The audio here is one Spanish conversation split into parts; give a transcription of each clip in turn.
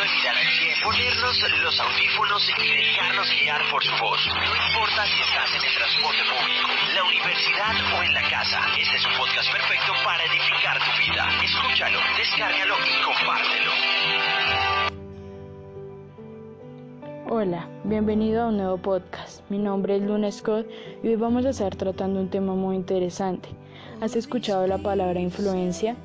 al cielo, ponernos los audífonos y dejarnos guiar por su voz. No importa si estás en el transporte público, la universidad o en la casa, este es un podcast perfecto para edificar tu vida. Escúchalo, descárgalo y compártelo. Hola, bienvenido a un nuevo podcast. Mi nombre es Luna Scott y hoy vamos a estar tratando un tema muy interesante. ¿Has escuchado la palabra influencia?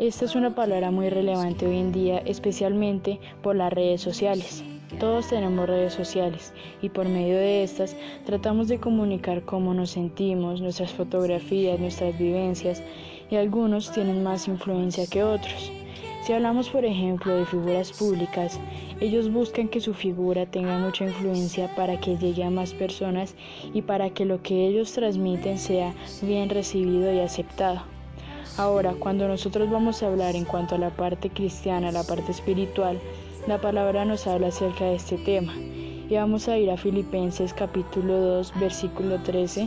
Esta es una palabra muy relevante hoy en día, especialmente por las redes sociales. Todos tenemos redes sociales y por medio de estas tratamos de comunicar cómo nos sentimos, nuestras fotografías, nuestras vivencias y algunos tienen más influencia que otros. Si hablamos por ejemplo de figuras públicas, ellos buscan que su figura tenga mucha influencia para que llegue a más personas y para que lo que ellos transmiten sea bien recibido y aceptado. Ahora, cuando nosotros vamos a hablar en cuanto a la parte cristiana, la parte espiritual, la palabra nos habla acerca de este tema. Y vamos a ir a Filipenses capítulo 2, versículo 13,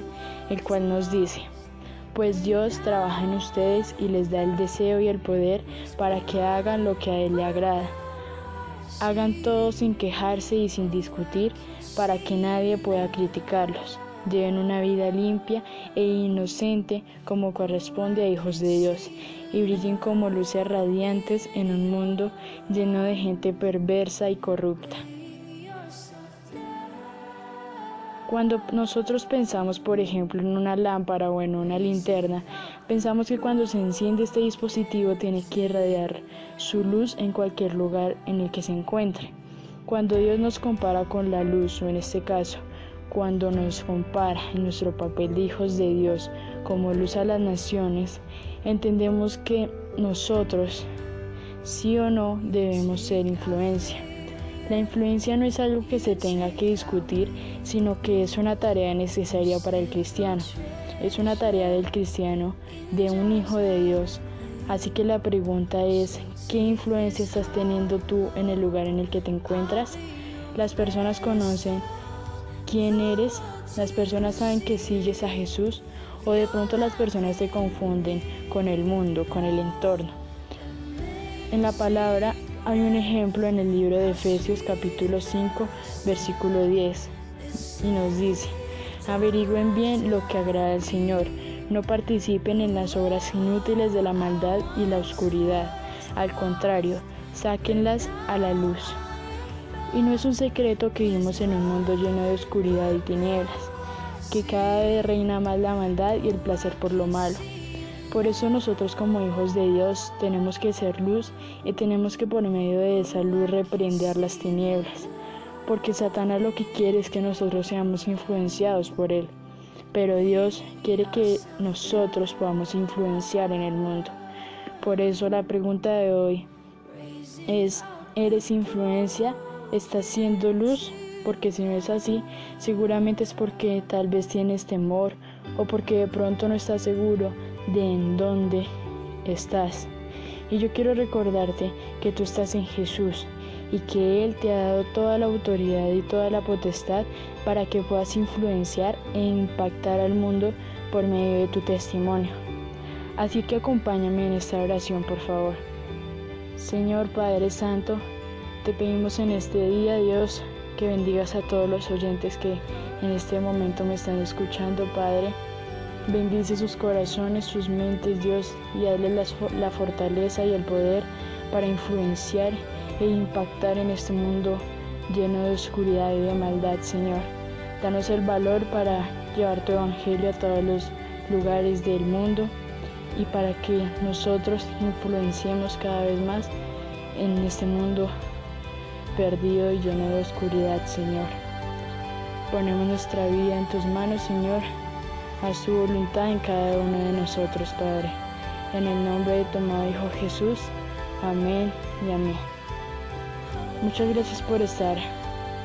el cual nos dice, pues Dios trabaja en ustedes y les da el deseo y el poder para que hagan lo que a Él le agrada. Hagan todo sin quejarse y sin discutir para que nadie pueda criticarlos lleven una vida limpia e inocente como corresponde a hijos de Dios y brillen como luces radiantes en un mundo lleno de gente perversa y corrupta. Cuando nosotros pensamos, por ejemplo, en una lámpara o en una linterna, pensamos que cuando se enciende este dispositivo tiene que irradiar su luz en cualquier lugar en el que se encuentre. Cuando Dios nos compara con la luz, o en este caso, cuando nos compara nuestro papel de hijos de Dios como luz a las naciones, entendemos que nosotros, sí o no, debemos ser influencia. La influencia no es algo que se tenga que discutir, sino que es una tarea necesaria para el cristiano. Es una tarea del cristiano, de un hijo de Dios. Así que la pregunta es, ¿qué influencia estás teniendo tú en el lugar en el que te encuentras? Las personas conocen quién eres, las personas saben que sigues a Jesús o de pronto las personas se confunden con el mundo, con el entorno. En la palabra hay un ejemplo en el libro de Efesios capítulo 5 versículo 10 y nos dice, averigüen bien lo que agrada al Señor, no participen en las obras inútiles de la maldad y la oscuridad, al contrario, sáquenlas a la luz. Y no es un secreto que vivimos en un mundo lleno de oscuridad y tinieblas, que cada vez reina más la maldad y el placer por lo malo. Por eso nosotros como hijos de Dios tenemos que ser luz y tenemos que por medio de esa luz reprender las tinieblas, porque Satanás lo que quiere es que nosotros seamos influenciados por él, pero Dios quiere que nosotros podamos influenciar en el mundo. Por eso la pregunta de hoy es, ¿eres influencia? Estás siendo luz, porque si no es así, seguramente es porque tal vez tienes temor o porque de pronto no estás seguro de en dónde estás. Y yo quiero recordarte que tú estás en Jesús y que Él te ha dado toda la autoridad y toda la potestad para que puedas influenciar e impactar al mundo por medio de tu testimonio. Así que acompáñame en esta oración, por favor. Señor Padre Santo, te pedimos en este día, Dios, que bendigas a todos los oyentes que en este momento me están escuchando, Padre. Bendice sus corazones, sus mentes, Dios, y dale la, fortaleza y el poder para influenciar e impactar en este mundo lleno de oscuridad y de maldad, Señor. Danos el valor para llevar tu evangelio a todos los lugares del mundo y para que nosotros influenciemos cada vez más en este mundo perdido y lleno de oscuridad, Señor. Ponemos nuestra vida en tus manos, Señor. Haz tu voluntad en cada uno de nosotros, Padre. En el nombre de tu amado Hijo Jesús. Amén y amén. Muchas gracias por estar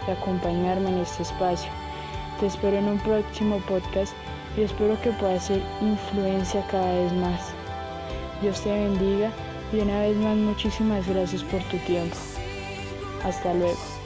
y acompañarme en este espacio. Te espero en un próximo podcast y espero que puedas ser influencia cada vez más. Dios te bendiga y una vez más muchísimas gracias por tu tiempo. Hasta luego.